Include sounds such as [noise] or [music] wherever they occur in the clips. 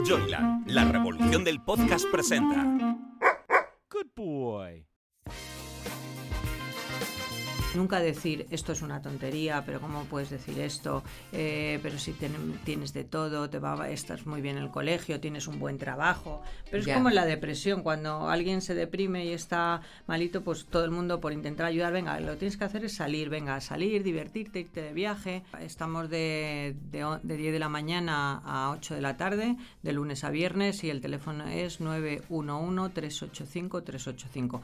Joyland, la revolución del podcast presenta. Good boy. Nunca decir esto es una tontería, pero ¿cómo puedes decir esto? Eh, pero si ten- tienes de todo, te va, estás muy bien en el colegio, tienes un buen trabajo. Pero es como en la depresión, cuando alguien se deprime y está malito, pues todo el mundo por intentar ayudar, venga, lo que tienes que hacer es salir, venga, salir, divertirte, irte de viaje. Estamos de, de, de 10 de la mañana a 8 de la tarde, de lunes a viernes, y el teléfono es 911-385-385.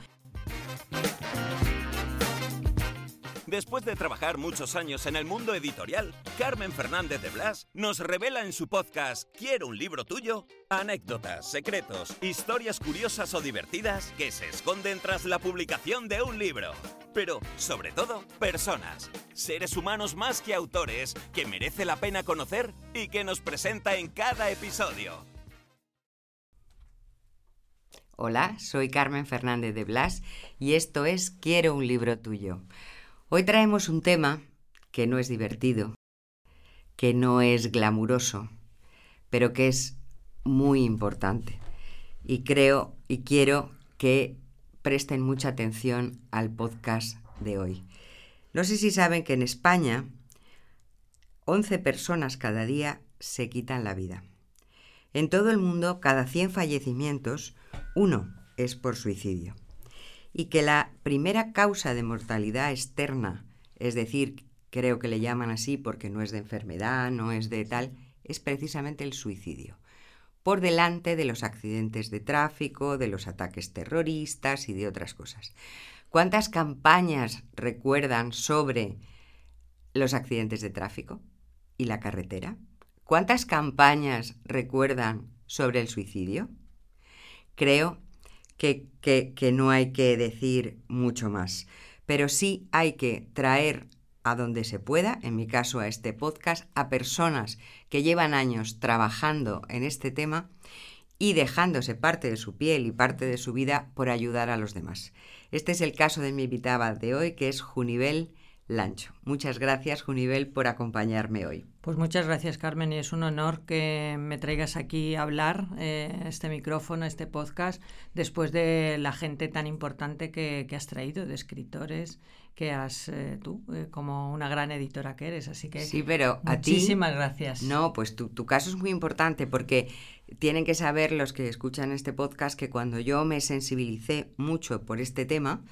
Después de trabajar muchos años en el mundo editorial, Carmen Fernández de Blas nos revela en su podcast Quiero un libro tuyo anécdotas, secretos, historias curiosas o divertidas que se esconden tras la publicación de un libro. Pero, sobre todo, personas, seres humanos más que autores que merece la pena conocer y que nos presenta en cada episodio. Hola, soy Carmen Fernández de Blas y esto es Quiero un libro tuyo. Hoy traemos un tema que no es divertido, que no es glamuroso, pero que es muy importante. Y creo y quiero que presten mucha atención al podcast de hoy. No sé si saben que en España 11 personas cada día se quitan la vida. En todo el mundo, cada 100 fallecimientos, uno es por suicidio. Y que la primera causa de mortalidad externa, es decir, creo que le llaman así porque no es de enfermedad, no es de tal, es precisamente el suicidio. Por delante de los accidentes de tráfico, de los ataques terroristas y de otras cosas. ¿Cuántas campañas recuerdan sobre los accidentes de tráfico y la carretera? ¿Cuántas campañas recuerdan sobre el suicidio? Creo que, que, que, no hay que decir mucho más, pero sí hay que traer a donde se pueda, en mi caso a este podcast, a personas que llevan años trabajando en este tema y dejándose parte de su piel y parte de su vida por ayudar a los demás. Este es el caso de mi invitada de hoy, que es Junivel Lancho. Muchas gracias, Junivel, por acompañarme hoy. Pues muchas gracias, Carmen, y es un honor que me traigas aquí a hablar, eh, este micrófono, este podcast, después de la gente tan importante que, que has traído, de escritores, que has eh, tú, eh, como una gran editora que eres. Así que sí, pero a muchísimas gracias. No, pues tu, tu caso es muy importante porque tienen que saber los que escuchan este podcast que cuando yo me sensibilicé mucho por este tema,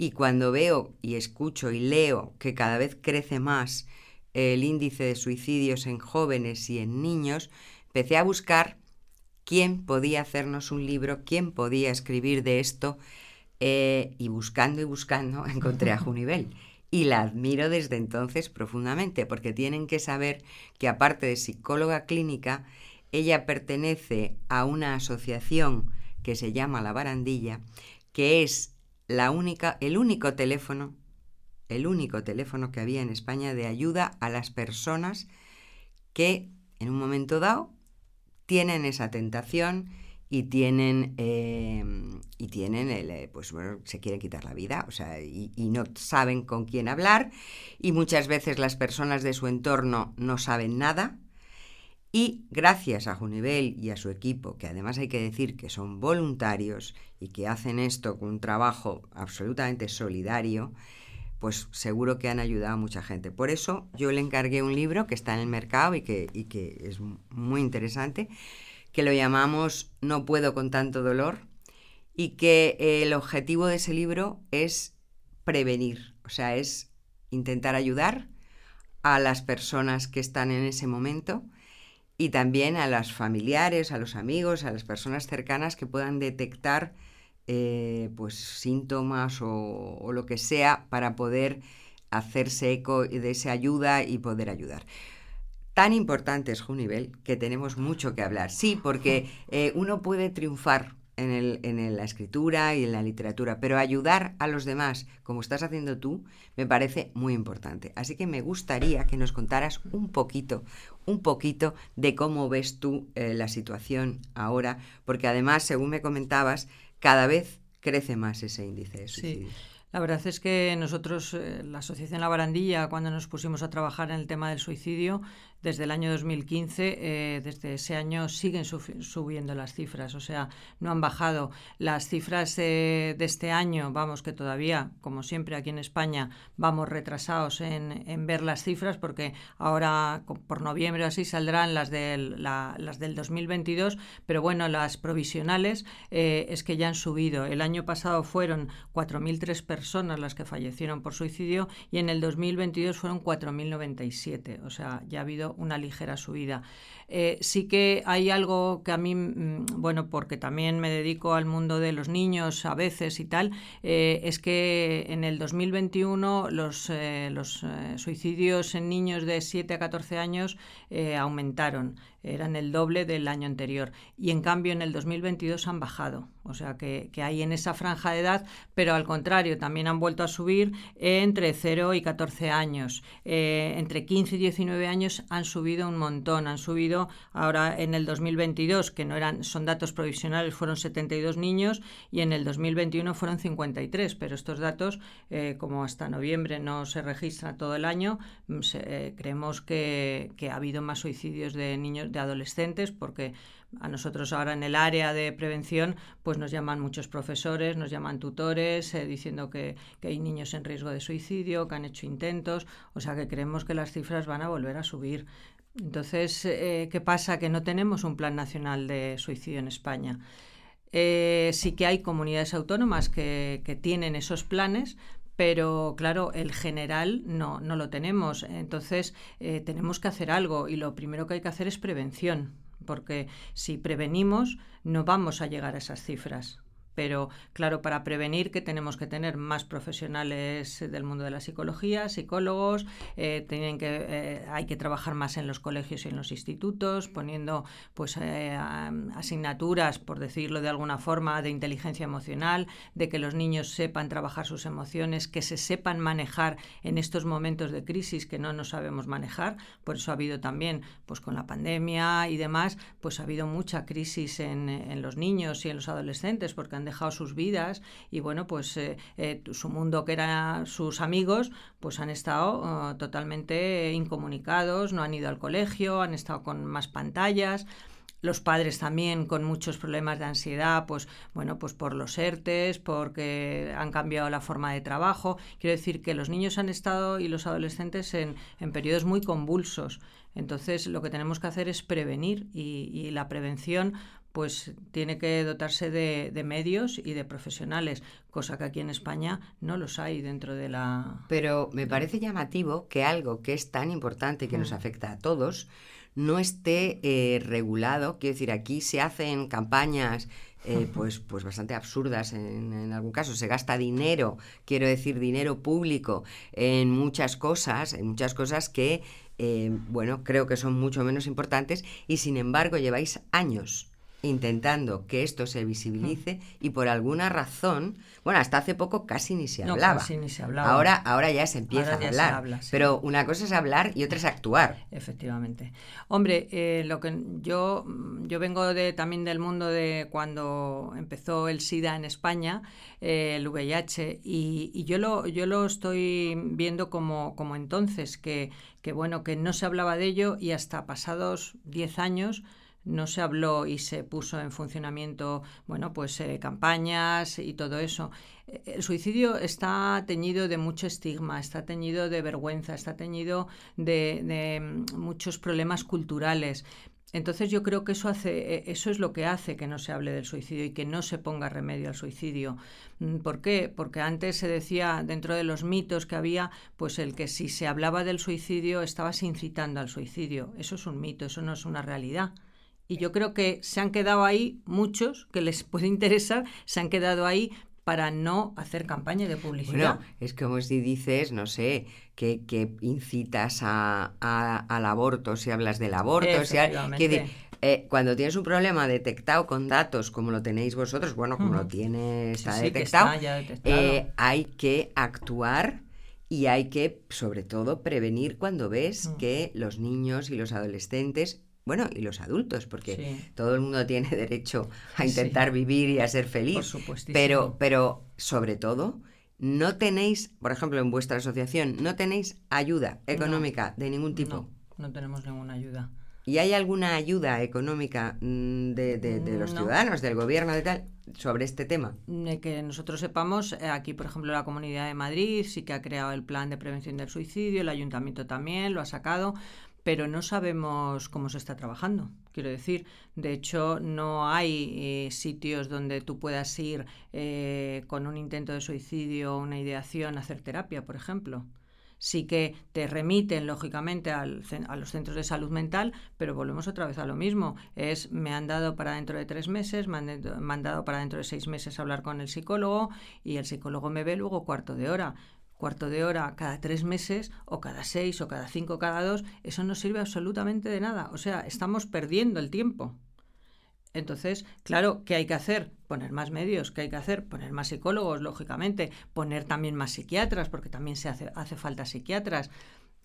y cuando veo y escucho y leo que cada vez crece más el índice de suicidios en jóvenes y en niños, empecé a buscar quién podía hacernos un libro, quién podía escribir de esto, eh, y buscando y buscando [laughs] encontré a Junivel. Y la admiro desde entonces profundamente, porque tienen que saber que aparte de psicóloga clínica, ella pertenece a una asociación que se llama La Barandilla, que es la única, el único teléfono, el único teléfono que había en España de ayuda a las personas que en un momento dado tienen esa tentación y tienen eh, y tienen el, pues bueno se quieren quitar la vida o sea y, no saben con quién hablar y muchas veces las personas de su entorno no saben nada y gracias a Junivel y a su equipo, que además hay que decir que son voluntarios y que hacen esto con un trabajo absolutamente solidario, pues seguro que han ayudado a mucha gente. Por eso yo le encargué un libro que está en el mercado y que, y que es muy interesante, que lo llamamos No puedo con tanto dolor y que el objetivo de ese libro es prevenir, o sea, es intentar ayudar a las personas que están en ese momento y también a los familiares, a los amigos, a las personas cercanas que puedan detectar eh, pues síntomas o, lo que sea para poder hacerse eco de esa ayuda y poder ayudar. Tan importante es Junivel que tenemos mucho que hablar. Sí, porque eh, uno puede triunfar en, el, en el, la escritura y en la literatura, pero ayudar a los demás, como estás haciendo tú, me parece muy importante. Así que me gustaría que nos contaras un poquito, un poquito de cómo ves tú eh, la situación ahora, porque además, según me comentabas, cada vez crece más ese índice de. Sí. La verdad es que nosotros, eh, la Asociación La Barandilla, cuando nos pusimos a trabajar en el tema del suicidio, desde el año 2015, eh, desde ese año siguen subiendo las cifras, o sea, no han bajado. Las cifras de este año, vamos, que todavía, como siempre aquí en España, vamos retrasados en, ver las cifras porque ahora por noviembre así saldrán las del, las del 2022, pero bueno, las provisionales eh, es que ya han subido. El año pasado fueron 4.003 personas las que fallecieron por suicidio y en el 2022 fueron 4.097, o sea, ya ha habido una ligera subida. Eh, sí que hay algo que a mí, mm, bueno, porque también me dedico al mundo de los niños a veces y tal, eh, es que en el 2021 los, los suicidios en niños de 7 a 14 años aumentaron eran el doble del año anterior. Y en cambio en el 2022 han bajado. O sea que, hay en esa franja de edad, pero al contrario, también han vuelto a subir entre 0 y 14 años. Eh, entre 15 y 19 años han subido un montón. Han subido ahora en el 2022, que no eran, son datos provisionales, fueron 72 niños y en el 2021 fueron 53. Pero estos datos, eh, como hasta noviembre no se registra todo el año, mm, eh, creemos que, que ha habido más suicidios de niños de adolescentes, porque a nosotros ahora en el área de prevención pues nos llaman muchos profesores, nos llaman tutores eh, diciendo que, hay niños en riesgo de suicidio, que han hecho intentos, o sea que creemos que las cifras van a volver a subir. Entonces, eh, ¿qué pasa? Que no tenemos un plan nacional de suicidio en España. Eh, sí que hay comunidades autónomas que, que tienen esos planes, pero claro, el general no, no lo tenemos. Entonces, eh, tenemos que hacer algo y lo primero que hay que hacer es prevención, porque si prevenimos, no vamos a llegar a esas cifras. Pero claro, para prevenir que tenemos que tener más profesionales del mundo de la psicología, psicólogos, eh, tienen que, eh, hay que trabajar más en los colegios y en los institutos, poniendo pues eh, asignaturas, por decirlo de alguna forma, de inteligencia emocional, de que los niños sepan trabajar sus emociones, que se sepan manejar en estos momentos de crisis que no nos sabemos manejar. Por eso ha habido también, pues con la pandemia y demás, pues ha habido mucha crisis en, en los niños y en los adolescentes, porque han dejado sus vidas y bueno, pues eh, eh, su mundo que eran sus amigos, pues han estado oh, totalmente incomunicados, no han ido al colegio, han estado con más pantallas los padres también con muchos problemas de ansiedad, pues bueno, pues por los ERTES, porque han cambiado la forma de trabajo. Quiero decir que los niños han estado y los adolescentes en, en periodos muy convulsos. Entonces lo que tenemos que hacer es prevenir y la prevención pues tiene que dotarse de, de, medios y de profesionales, cosa que aquí en España no los hay dentro de la... Pero me parece llamativo que algo que es tan importante que nos mm. afecta a todos no esté eh, regulado. Quiero decir, aquí se hacen campañas eh, [laughs] pues, pues bastante absurdas en, en, algún caso. Se gasta dinero, quiero decir, dinero público en muchas cosas, en muchas cosas que, eh, bueno, creo que son mucho menos importantes y sin embargo lleváis años intentando que esto se visibilice mm. y por alguna razón, bueno, hasta hace poco casi ni se hablaba. ni se hablaba. Ahora, ahora ya se empieza a hablar. Pero una cosa es hablar y otra es actuar. Efectivamente. Hombre, eh, lo que yo, yo vengo de, también del mundo de cuando empezó el SIDA en España, eh, el VIH, y, yo, lo, yo lo estoy viendo como, como entonces, que, que bueno, que no se hablaba de ello y hasta pasados 10 años no se habló y se puso en funcionamiento, bueno, pues eh, campañas y todo eso. Eh, el suicidio está teñido de mucho estigma, está teñido de vergüenza, está teñido de, de mm, muchos problemas culturales. Entonces yo creo que eso hace, e, eso es lo que hace que no se hable del suicidio y que no se ponga remedio al suicidio. Mm, ¿Por qué? Porque antes se decía dentro de los mitos que había, pues el que si se hablaba del suicidio estabas incitando al suicidio. Eso es un mito, eso no es una realidad. Y yo creo que se han quedado ahí muchos que les [laughs] puede interesar, se han quedado ahí para no hacer campaña de publicidad. Bueno, es como si dices, no sé, que, que incitas a, al aborto, si hablas del aborto, si que, eh, cuando tienes un problema detectado con datos como lo tenéis vosotros, bueno, como lo tienes está detectado, eh, hay que actuar y hay que, sobre todo, prevenir cuando ves que los niños y los adolescentes bueno, y los adultos, porque todo el mundo tiene [laughs] derecho a intentar vivir y a ser feliz. pero, pero sobre todo, no tenéis, por ejemplo, en vuestra asociación, no tenéis ayuda económica de ningún tipo. no tenemos ninguna ayuda. ¿Y hay alguna ayuda económica mm, de, de- de los No. ciudadanos, del gobierno, de tal, sobre este tema? De que nosotros sepamos, eh, aquí por ejemplo la Comunidad de Madrid sí que ha creado el plan de prevención del suicidio, el ayuntamiento también lo ha sacado, pero no sabemos cómo se está trabajando. Quiero decir, de hecho no hay eh, sitios donde tú puedas ir eh, con un intento de suicidio o una ideación a hacer terapia, por ejemplo. Sí que te remiten, lógicamente, al a los centros de salud mental, pero volvemos otra vez a lo mismo. Es, me han dado para dentro de tres meses, me han dado para dentro de seis meses hablar con el psicólogo y el psicólogo me ve luego cuarto de hora. Cuarto de hora cada tres meses o cada seis o cada cinco, cada dos, eso no sirve absolutamente de nada. O sea, estamos perdiendo el tiempo. Entonces, claro, ¿qué hay que hacer? Poner más medios, ¿qué hay que hacer? Poner más psicólogos, lógicamente, poner también más psiquiatras, porque también se hace, hace falta psiquiatras.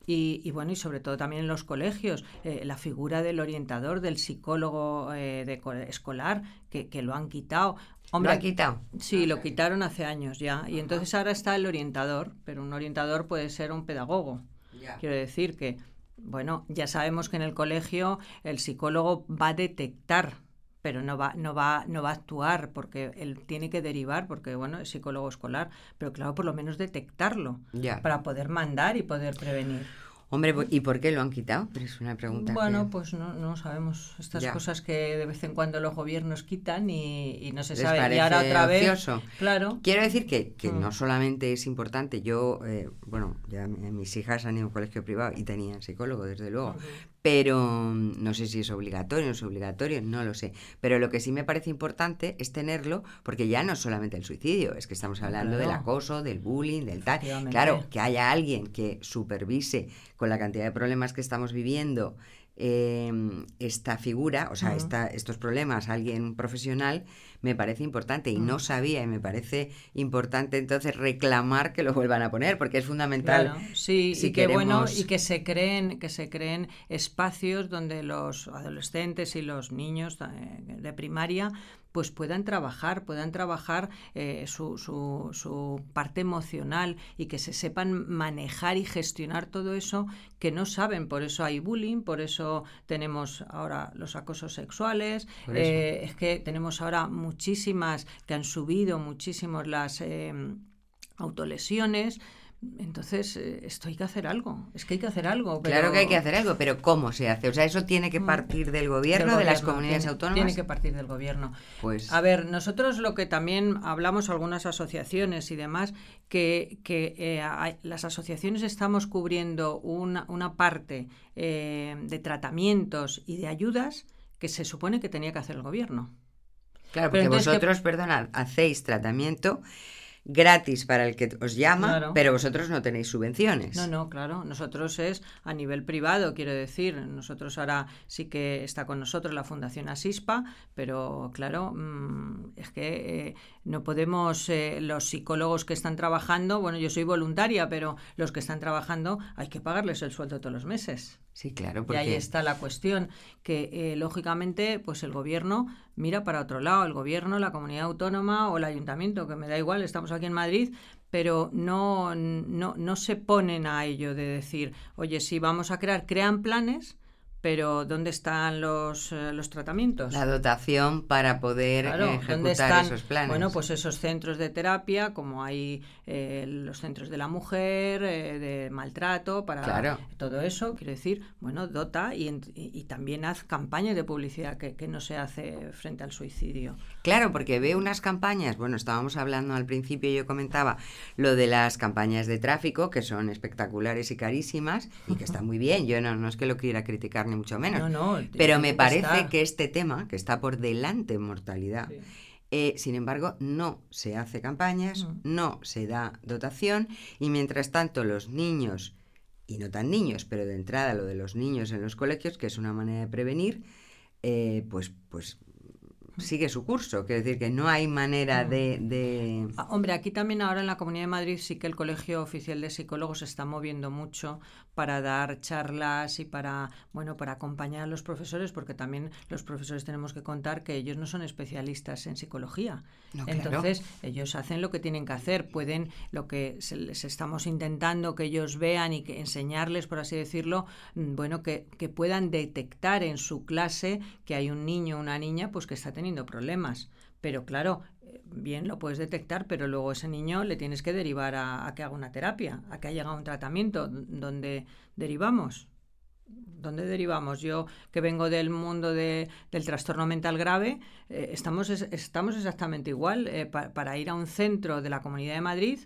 Y, y bueno, y sobre todo también en los colegios, eh, la figura del orientador, del psicólogo eh, de co- escolar, que lo han quitado. ¿Lo han quitado? Sí, lo quitaron hace años ya. Y entonces ahora está el orientador, pero un orientador puede ser un pedagogo. Quiero decir que, bueno, ya sabemos que en el colegio el psicólogo va a detectar, pero no va, no va, no va a actuar, porque él tiene que derivar, porque bueno, es psicólogo escolar, pero claro, por lo menos detectarlo, Ya. para poder mandar y poder prevenir. Hombre, ¿y por qué lo han quitado? Pero es una pregunta. Bueno, que- pues no, no sabemos. Estas Ya. cosas que de vez en cuando los gobiernos quitan y, y no se Les sabe. Y ahora otra vez. Claro. Quiero decir que, que Mm. no solamente es importante, yo, eh, bueno, ya mi- mis hijas han ido a un colegio privado y tenían psicólogo, desde luego. Pero mm, no sé si es obligatorio o no es obligatorio, no lo sé. Pero lo que sí me parece importante es tenerlo, porque ya no es solamente el suicidio, es que estamos hablando del acoso, del bullying, del tal. Claro, que haya alguien que supervise con la cantidad de problemas que estamos viviendo eh, esta figura, o sea, esta, estos problemas, alguien profesional, me parece importante y no Mm. sabía y me parece importante entonces reclamar que lo vuelvan a poner porque es fundamental. Claro, sí, si y que bueno, y que se creen, que se creen espacios donde los adolescentes y los niños eh, de primaria pues puedan trabajar, puedan trabajar eh, su, su, su parte emocional y que se sepan manejar y gestionar todo eso que no saben. Por eso hay bullying, por eso tenemos ahora los acosos sexuales, eh, es que tenemos ahora muchísimas que han subido muchísimos las eh, autolesiones. Entonces, eh, esto hay que hacer algo. Es que hay que hacer algo. Claro pero- que hay que hacer algo, pero ¿cómo se hace? O sea, eso tiene que Mm. partir del del gobierno, de las comunidades tiene- autónomas. Tiene que partir del gobierno. Pues A ver, nosotros lo que también hablamos, algunas asociaciones y demás, que, que eh, hay- las asociaciones estamos cubriendo una, una parte eh, de tratamientos y de ayudas que se supone que tenía que hacer el gobierno. claro, porque entonces, ¿qué- vosotros, perdonad, hacéis tratamiento gratis para el que os llama, Claro. pero vosotros no tenéis subvenciones. No, no, claro. Nosotros es a nivel privado, quiero decir. Nosotros ahora sí que está con nosotros la Fundación Asispa, pero claro, mm, es que eh, no podemos, eh, los psicólogos que están trabajando, bueno, yo soy voluntaria, pero los que están trabajando hay que pagarles el sueldo todos los meses. Sí, claro, Y porque ahí está la cuestión, que eh, lógicamente pues el gobierno mira para otro lado, el gobierno, la comunidad autónoma o el ayuntamiento, que me da igual, estamos aquí en Madrid, pero no, no, no se ponen a ello de decir, oye, sí, vamos a crear, crean planes, pero ¿dónde están los, eh, los tratamientos? la dotación para poder Claro, eh, ¿dónde ejecutar están? esos planes. Bueno, pues esos centros de terapia, como hay eh, los centros de la mujer, eh, de maltrato, para Claro. todo eso, quiero decir, bueno, dota y, y- y también haz campañas de publicidad que, que no se hace frente al suicidio. Claro, porque veo unas campañas, bueno, estábamos hablando al principio, yo comentaba lo de las campañas de tráfico, que son espectaculares y carísimas, y que están muy bien, yo no, no es que lo quiera criticar ni mucho menos, No, no, pero me parece que este tema, que está por delante en mortalidad, Sí. eh, sin embargo, no se hace campañas, Mm. no se da dotación, y mientras tanto los niños, y no tan niños, pero de entrada lo de los niños en los colegios, que es una manera de prevenir, eh, pues, pues sigue su curso. Quiero decir que no hay manera Mm. de... de- Ah, Hombre, aquí también ahora en la Comunidad de Madrid sí que el Colegio Oficial de Psicólogos se está moviendo mucho para dar charlas y para, bueno, para acompañar a los profesores, porque también los profesores tenemos que contar que ellos no son especialistas en psicología. Entonces, ellos hacen lo que tienen que hacer, pueden, lo que les estamos intentando que ellos vean y que enseñarles, por así decirlo, mm, bueno, que, que puedan detectar en su clase que hay un niño o una niña pues que está teniendo problemas. Pero claro, bien lo puedes detectar, pero luego ese niño le tienes que derivar a, que haga una terapia, a que haya un tratamiento. donde derivamos? ¿Dónde derivamos? Yo que vengo del mundo del trastorno mental grave, eh, estamos, estamos exactamente igual. Eh, para ir a un centro de la Comunidad de Madrid,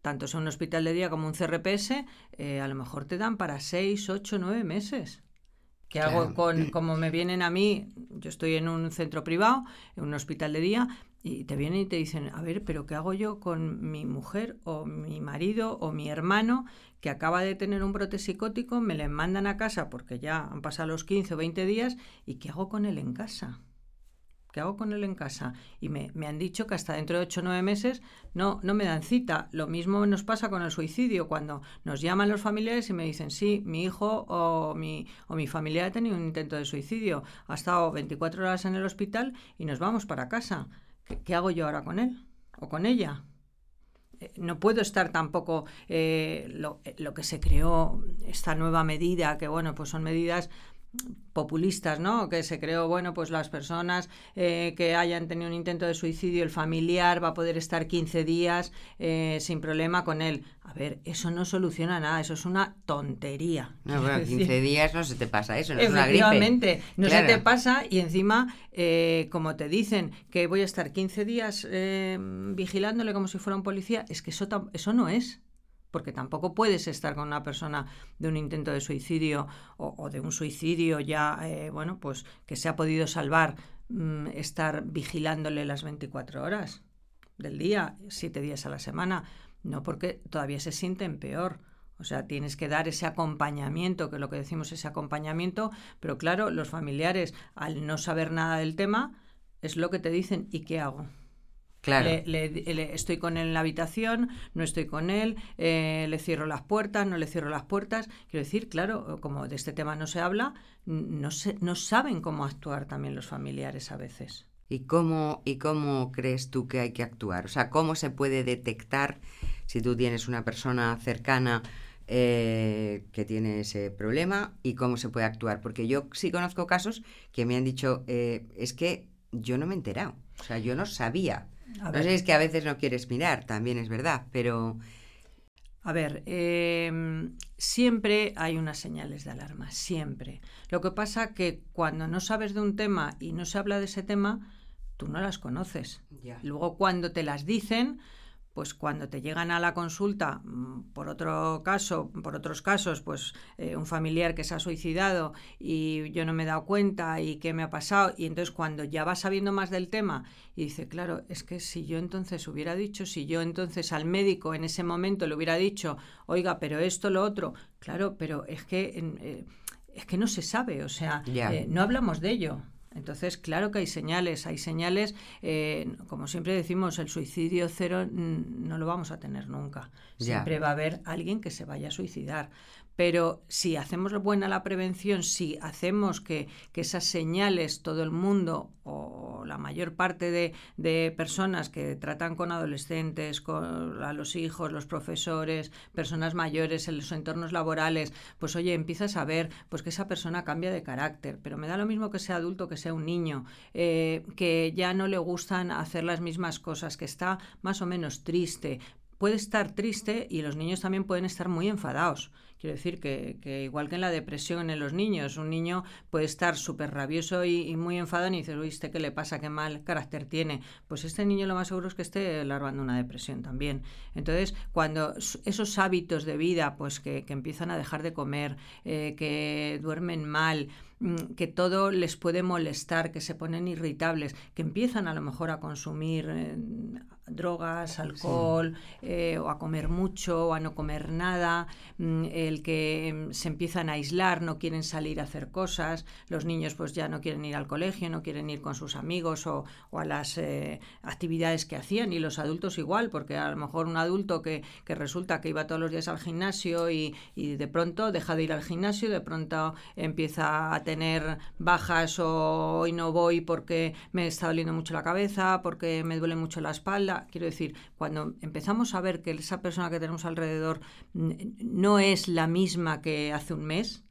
tanto sea un hospital de día como un CRPS, eh, a lo mejor te dan para seis, ocho, nueve meses. ¿Qué hago con, como me vienen a mí? Yo estoy en un centro privado, en un hospital de día, y te vienen y te dicen, a ver, pero ¿qué hago yo con mi mujer o mi marido o mi hermano que acaba de tener un brote psicótico, me le mandan a casa porque ya han pasado los 15 o 20 días y ¿qué hago con él en casa? ¿Qué hago con él en casa? Y me, me, han dicho que hasta dentro de 8 o 9 meses no, no me dan cita. Lo mismo nos pasa con el suicidio, cuando nos llaman los familiares y me dicen, sí, mi hijo o mi, o mi familiar ha tenido un intento de suicidio, ha estado 24 horas en el hospital y nos vamos para casa. ¿Qué, hago yo ahora con él o con ella? Eh, no puedo estar tampoco eh, lo, lo, que se creó, esta nueva medida, que bueno, pues son medidas populistas, ¿no? Que se creó, bueno, pues las personas eh, que hayan tenido un intento de suicidio, el familiar va a poder estar 15 días eh, sin problema con él. A ver, eso no soluciona nada, eso es una tontería. No, bueno, 15 días no se te pasa eso, no es una gripe. Efectivamente, no se te pasa y encima, eh, como te dicen que voy a estar 15 días vigilándole como si fuera un policía, es que eso, eso no es porque tampoco puedes estar con una persona de un intento de suicidio o, de un suicidio ya, eh, bueno, pues que se ha podido salvar, mm, estar vigilándole las 24 horas del día, siete días a la semana, no porque todavía se sienten peor. O sea, tienes que dar ese acompañamiento, que lo que decimos ese acompañamiento, pero claro, los familiares, al no saber nada del tema, es lo que te dicen, ¿y qué hago? Claro. Le, estoy con él en la habitación, no estoy con él, eh, le cierro las puertas, no le cierro las puertas. Quiero decir, claro, como de este tema no se habla, no, se, no saben cómo actuar también los familiares a veces. ¿Y cómo, ¿Y cómo crees tú que hay que actuar? O sea, ¿cómo se puede detectar si tú tienes una persona cercana eh, que tiene ese problema y cómo se puede actuar? Porque yo sí conozco casos que me han dicho, eh, es que yo no me he enterado, o sea, yo no sabía no sé, es que a veces no quieres mirar, también es verdad, pero... A ver, em, siempre hay unas señales de alarma, siempre. Lo que pasa que cuando no sabes de un tema y no se habla de ese tema, tú no las conoces. Luego cuando te las dicen, pues cuando te llegan a la consulta, mm, por otro caso, por otros casos, pues eh, un familiar que se ha suicidado y yo no me he dado cuenta y qué me ha pasado, y entonces cuando ya vas sabiendo más del tema y dice, claro, es que si yo entonces hubiera dicho, si yo entonces al médico en ese momento le hubiera dicho, oiga, pero esto, lo otro, claro, pero es que, eh, es que no se sabe, o sea, eh, no hablamos de ello. Entonces, claro que hay señales, hay señales, eh, como siempre decimos, el suicidio cero no lo vamos a tener nunca. Siempre va a haber alguien que se vaya a suicidar. Pero si hacemos buena la prevención, si hacemos que, esas señales todo el mundo o la mayor parte de, personas que tratan con adolescentes, con a los hijos, los profesores, personas mayores en los entornos laborales, pues oye, empiezas a ver pues que esa persona cambia de carácter, pero me da lo mismo que sea adulto que sea un niño, eh, que ya no le gustan hacer las mismas cosas, que está más o menos triste, puede estar triste y los niños también pueden estar muy enfadados. Quiero decir que, igual que en la depresión en los niños, un niño puede estar súper rabioso y, muy enfadado y dices, uy, ¿este qué le pasa? ¿Qué mal carácter tiene? Pues este niño lo más seguro es que esté larvando una depresión también. Entonces, cuando esos hábitos de vida, pues que, empiezan a dejar de comer, eh, que duermen mal, mm, que todo les puede molestar, que se ponen irritables, que empiezan a lo mejor a consumir... Eh, drogas, alcohol, eh, o a comer mucho, o a no comer nada, mm, el que mm, se empiezan a aislar, no quieren salir a hacer cosas, los niños pues ya no quieren ir al colegio, no quieren ir con sus amigos o, o a las eh, actividades que hacían, y los adultos igual, porque a lo mejor un adulto que, que resulta que iba todos los días al gimnasio y, y de pronto deja de ir al gimnasio, de pronto empieza a tener bajas o hoy no voy porque me está doliendo mucho la cabeza, porque me duele mucho la espalda. Quiero decir, cuando empezamos a ver que esa persona que tenemos alrededor no es la misma que hace un mes,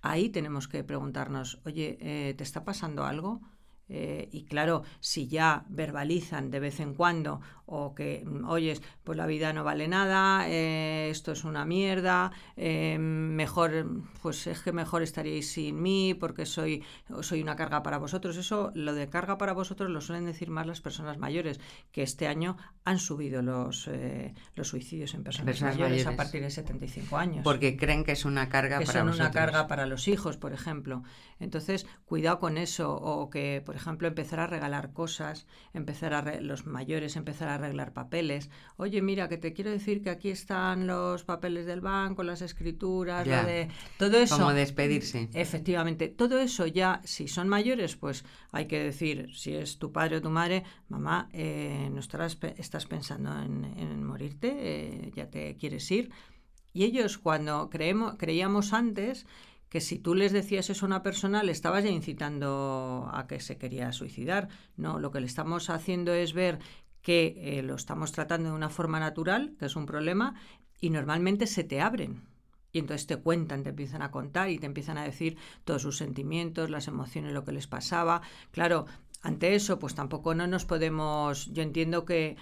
ahí tenemos que preguntarnos, oye, eh, ¿te está pasando algo? Eh, y claro, si ya verbalizan de vez en cuando o que, mm, oyes, pues la vida no vale nada, eh, esto es una mierda, eh, mejor, pues es que mejor estaríais sin mí porque soy, soy una carga para vosotros. Eso, lo de carga para vosotros lo suelen decir más las personas mayores, que este año han subido los, los suicidios en personas, mayores, a partir de 75 años. Porque creen que es una carga que para son vosotros. una carga para los hijos, por ejemplo. Entonces, cuidado con eso, o que, por ejemplo, empezar a regalar cosas, empezar a re- los mayores empezar a arreglar papeles. Oye, mira, que te quiero decir que aquí están los papeles del banco, las escrituras, Ya. lo de todo eso. Como despedirse. Efectivamente, todo eso ya, si son mayores, pues hay que decir, si es tu padre o tu madre, mamá, eh, no estarás, pe- estás pensando en, en morirte, Eh, ya te quieres ir. Y ellos cuando creemos, creíamos antes que si tú les decías eso a una persona, le estabas ya incitando a que se quería suicidar. No, lo que le estamos haciendo es ver que eh, lo estamos tratando de una forma natural, que es un problema, y normalmente se te abren. Y entonces te cuentan, te empiezan a contar y te empiezan a decir todos sus sentimientos, las emociones, lo que les pasaba. Claro, ante eso, pues tampoco no nos podemos. Yo entiendo que,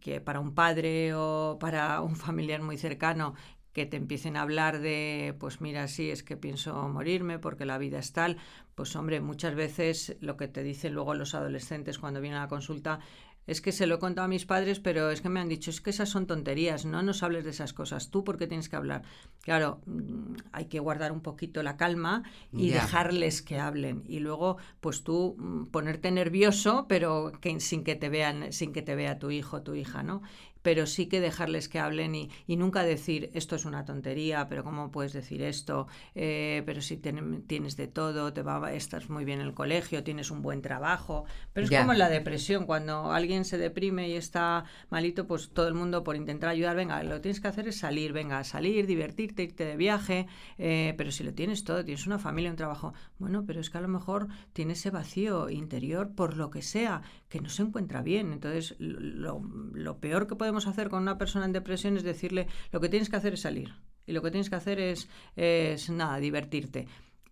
que para un padre o para un familiar muy cercano que te empiecen a hablar de, pues mira, sí, es que pienso morirme porque la vida es tal, pues hombre, muchas veces lo que te dicen luego los adolescentes cuando vienen a la consulta es que se lo he contado a mis padres, pero es que me han dicho, es que esas son tonterías, no nos hables de esas cosas, tú por qué tienes que hablar. Claro, mm, hay que guardar un poquito la calma y dejarles que hablen. Y luego, pues tú mm, ponerte nervioso, pero que, sin que te vean, sin que te vea tu hijo, tu hija, ¿no? Pero sí que dejarles que hablen y, y nunca decir esto es una tontería, pero ¿cómo puedes decir esto? Eh, pero si ten- tienes de todo, te va, estás muy bien en el colegio, tienes un buen trabajo. Pero es Ya. como en la depresión, cuando alguien se deprime y está malito, pues todo el mundo por intentar ayudar, venga, lo que tienes que hacer es salir, venga, salir, divertirte, irte de viaje, eh, pero si lo tienes todo, tienes una familia, un trabajo, bueno, pero es que a lo mejor tiene ese vacío interior por lo que sea, que no se encuentra bien. Entonces, lo, peor que podemos hacer con una persona en depresión es decirle, lo que tienes que hacer es salir. Y lo que tienes que hacer es, es nada, divertirte.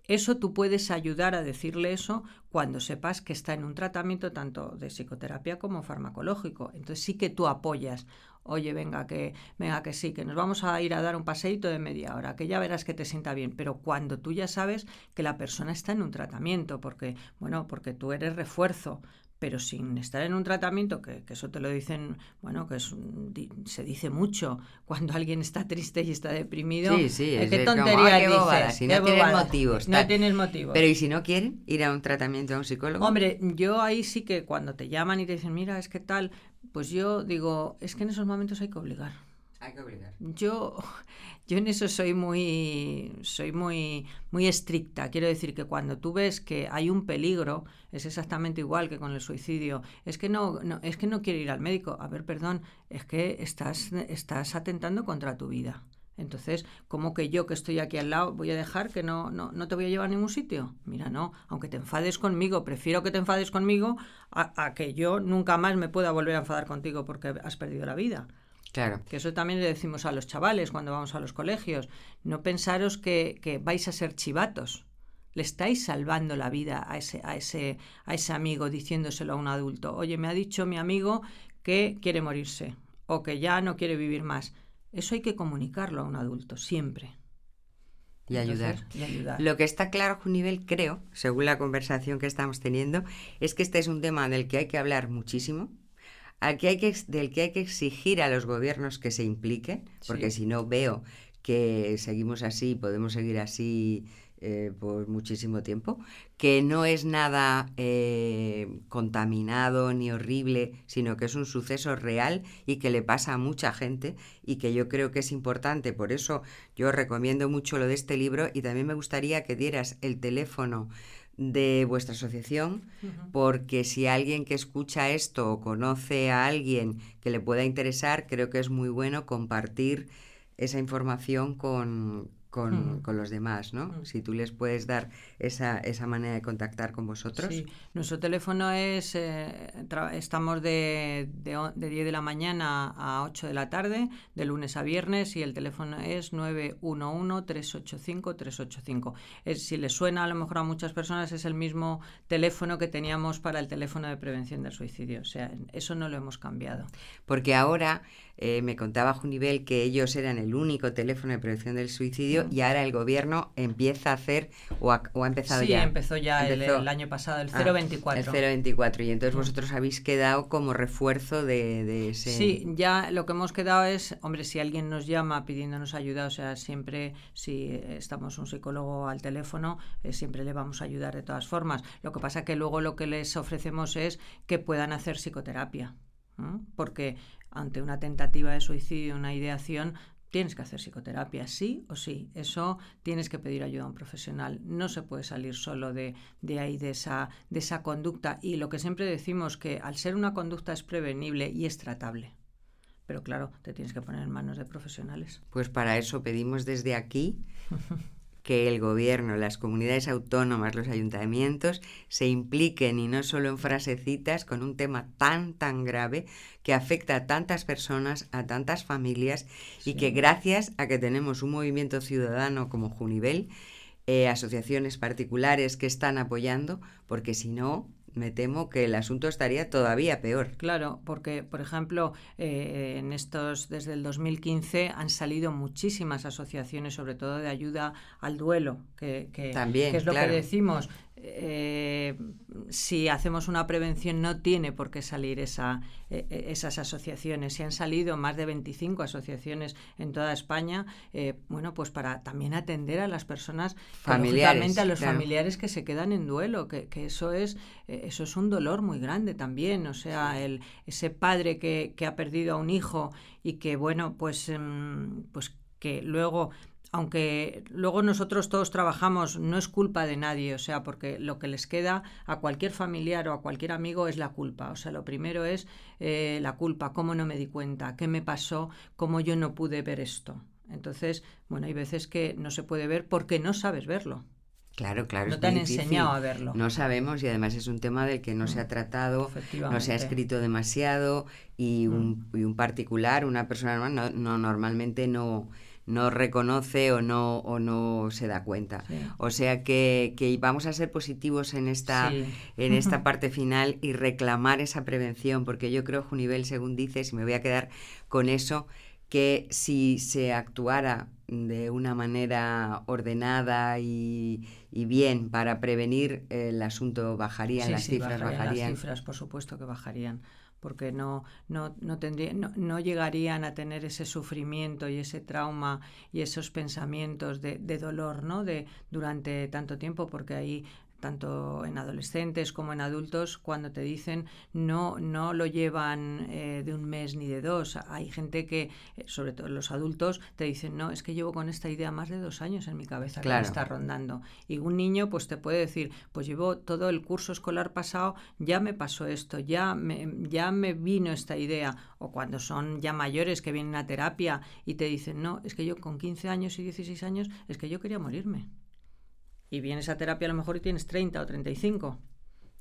Eso tú puedes ayudar a decirle eso cuando sepas que está en un tratamiento tanto de psicoterapia como farmacológico. Entonces sí que tú apoyas. Oye, venga que, venga que sí, que nos vamos a ir a dar un paseíto de media hora, que ya verás que te sienta bien. Pero cuando tú ya sabes que la persona está en un tratamiento, porque, bueno, porque tú eres refuerzo, pero sin estar en un tratamiento, que, que eso te lo dicen, bueno, que es un- di- se dice mucho cuando alguien está triste y está deprimido. Sí, sí, eh, es ¿Qué "Ay, qué bobada", dices? si no tienes motivos, No tienes motivos. Pero ¿y si no quieren ir a un tratamiento a un psicólogo? Hombre, yo ahí sí que cuando te llaman y te dicen, mira, es que tal, pues yo digo, es que en esos momentos hay que obligar. Hay que obligar. Yo, [laughs] yo en eso soy muy, soy muy, muy estricta. Quiero decir que cuando tú ves que hay un peligro, es exactamente igual que con el suicidio. Es que no, es que no quiero ir al médico. A ver, perdón, es que estás, estás atentando contra tu vida. Entonces, ¿cómo que yo que estoy aquí al lado voy a dejar que no, no, no te voy a llevar a ningún sitio? Mira, no, aunque te enfades conmigo, prefiero que te enfades conmigo a que yo nunca más me pueda volver a enfadar contigo porque has perdido la vida. Claro. Que eso también le decimos a los chavales cuando vamos a los colegios. No pensaros que, que vais a ser chivatos. Le estáis salvando la vida a ese, a, ese, a ese amigo diciéndoselo a un adulto. Oye, me ha dicho mi amigo que quiere morirse o que ya no quiere vivir más. Eso hay que comunicarlo a un adulto, siempre. Y ayudar. Entonces, y ayudar. Lo que está claro, Junivel, creo, según la conversación que estamos teniendo, es que este es un tema del que hay que hablar muchísimo, hay que, del que hay que exigir a los gobiernos que se impliquen, porque Sí. si no veo que seguimos así, podemos seguir así eh, por muchísimo tiempo, que no es nada eh, contaminado ni horrible, sino que es un suceso real y que le pasa a mucha gente y que yo creo que es importante. Por eso yo recomiendo mucho lo de este libro y también me gustaría que dieras el teléfono de vuestra asociación, porque si alguien que escucha esto o conoce a alguien que le pueda interesar, creo que es muy bueno compartir esa información con, con, con, los demás, ¿no? Si tú les puedes dar esa, esa manera de contactar con vosotros. Sí, nuestro teléfono es, eh, estamos de, de, de, 10 de la mañana a 8 de la tarde, de lunes a viernes, y el teléfono es 911-385-385. si les suena a lo mejor a muchas personas, es el mismo teléfono que teníamos para el teléfono de prevención del suicidio. O sea, eso no lo hemos cambiado. Porque ahora eh, me contaba Junivel que ellos eran el único teléfono de prevención del suicidio y ahora el gobierno empieza a hacer, o ha, o ha empezado sí, ya. empezó ya empezó. El, el, año pasado, el 024. Ah, el 024, y entonces vosotros habéis quedado como refuerzo de, de, ese... Sí, ya lo que hemos quedado es, hombre, si alguien nos llama pidiéndonos ayuda, o sea, siempre si estamos un psicólogo al teléfono, eh, siempre le vamos a ayudar de todas formas. Lo que pasa que luego lo que les ofrecemos es que puedan hacer psicoterapia. Porque ante una tentativa de suicidio, una ideación, tienes que hacer psicoterapia, sí o sí. Eso tienes que pedir ayuda a un profesional. No se puede salir solo de, de, ahí, de esa, de esa conducta. Y lo que siempre decimos que al ser una conducta es prevenible y es tratable. Pero claro, te tienes que poner en manos de profesionales. Pues para eso pedimos desde aquí [laughs] que el gobierno, las comunidades autónomas, los ayuntamientos se impliquen y no solo en frasecitas con un tema tan, tan grave que afecta a tantas personas, a tantas familias sí. y que gracias a que tenemos un movimiento ciudadano como Junivel, eh, asociaciones particulares que están apoyando, porque si no, me temo que el asunto estaría todavía peor. Claro, porque, por ejemplo, eh, en estos, desde el 2015 han salido muchísimas asociaciones, sobre todo de ayuda al duelo, que, que, También, que es lo claro. que decimos. Eh, si hacemos una prevención no tiene por qué salir esa, eh, esas asociaciones. Si han salido más de 25 asociaciones en toda España, eh, bueno, pues para también atender a las personas, familiares, a los claro. familiares que se quedan en duelo, que, que eso es eso es un dolor muy grande también. O sea, el, ese padre que, que, ha perdido a un hijo y que, bueno, pues, pues que luego aunque luego nosotros todos trabajamos, no es culpa de nadie, o sea, porque lo que les queda a cualquier familiar o a cualquier amigo es la culpa. O sea, lo primero es eh, la culpa, cómo no me di cuenta, qué me pasó, cómo yo no pude ver esto. Entonces, bueno, hay veces que no se puede ver porque no sabes verlo. Claro, claro. No te han difícil. enseñado a verlo. No sabemos y además es un tema del que no se ha tratado, no se ha escrito demasiado y un, y un particular, una persona normal, no, no normalmente no no reconoce o no, o no se da cuenta. Sí. O sea que, que, vamos a ser positivos en esta, sí. en esta [laughs] parte final y reclamar esa prevención, porque yo creo, Junivel, según dices, y me voy a quedar con eso, que si se actuara de una manera ordenada y, y bien para prevenir, el asunto bajaría, sí, las cifras bajarían. bajarían. Las cifras, por supuesto que bajarían porque no, no, no, tendría, no, no, llegarían a tener ese sufrimiento y ese trauma y esos pensamientos de, de dolor ¿no? de, durante tanto tiempo, porque ahí tanto en adolescentes como en adultos, cuando te dicen no, no lo llevan eh, de un mes ni de dos. Hay gente que, eh, sobre todo los adultos, te dicen, no, es que llevo con esta idea más de dos años en mi cabeza claro. que me está rondando. Y un niño pues te puede decir, pues llevo todo el curso escolar pasado, ya me pasó esto, ya me, ya me vino esta idea. O cuando son ya mayores que vienen a terapia y te dicen, no, es que yo con 15 años y 16 años, es que yo quería morirme y vienes a terapia a lo mejor y tienes 30 o 35.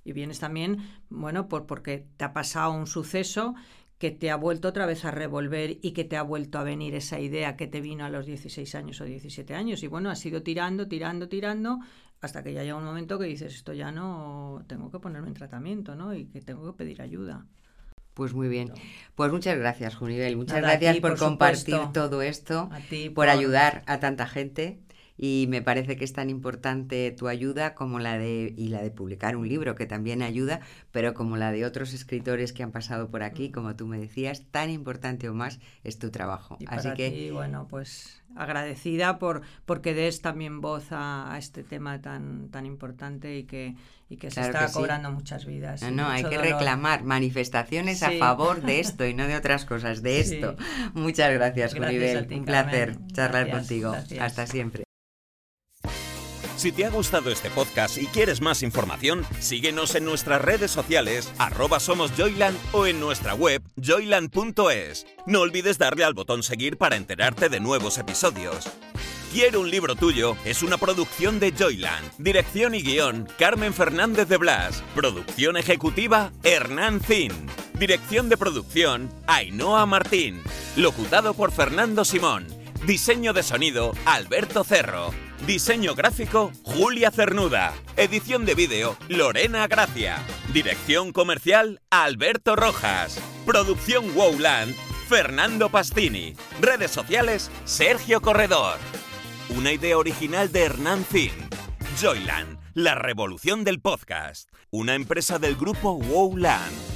Y vienes también, bueno, por, porque te ha pasado un suceso que te ha vuelto otra vez a revolver y que te ha vuelto a venir esa idea que te vino a los 16 años o 17 años. Y bueno, has ido tirando, tirando, tirando, hasta que ya llega un momento que dices, esto ya no, tengo que ponerme en tratamiento, ¿no? Y que tengo que pedir ayuda. Pues muy bien. Pues muchas gracias, Junivel. Muchas Nada, gracias ti, por, por compartir todo esto, a ti, por, por ayudar a tanta gente y me parece que es tan importante tu ayuda como la de y la de publicar un libro que también ayuda, pero como la de otros escritores que han pasado por aquí, como tú me decías, tan importante o más es tu trabajo. Y Así para que ti, bueno, pues agradecida por porque des también voz a, a este tema tan tan importante y que y que se está que sí. cobrando muchas vidas. no, no, hay que dolor. reclamar manifestaciones a favor de [laughs] esto y no de otras cosas, de Sí. esto. Muchas gracias, Gracias ti, Un placer charlar Gracias, contigo. gracias. Hasta siempre. Si te ha gustado este podcast y quieres más información, síguenos en nuestras redes sociales, arroba somos Joyland o en nuestra web joyland.es. No olvides darle al botón seguir para enterarte de nuevos episodios. Quiero un libro tuyo es una producción de Joyland. Dirección y guion, Carmen Fernández de Blas. Producción ejecutiva, Hernán Zin. Dirección de producción, Ainhoa Martín. Locutado por Fernando Simón. Diseño de sonido, Alberto Cerro. Diseño gráfico, Julia Cernuda. Edición de vídeo, Lorena Gracia. Dirección comercial, Alberto Rojas. Producción Wowland, Fernando Pastini. Redes sociales, Sergio Corredor. Una idea original de Hernán Zin. Joyland, la revolución del podcast. Una empresa del grupo Wowland.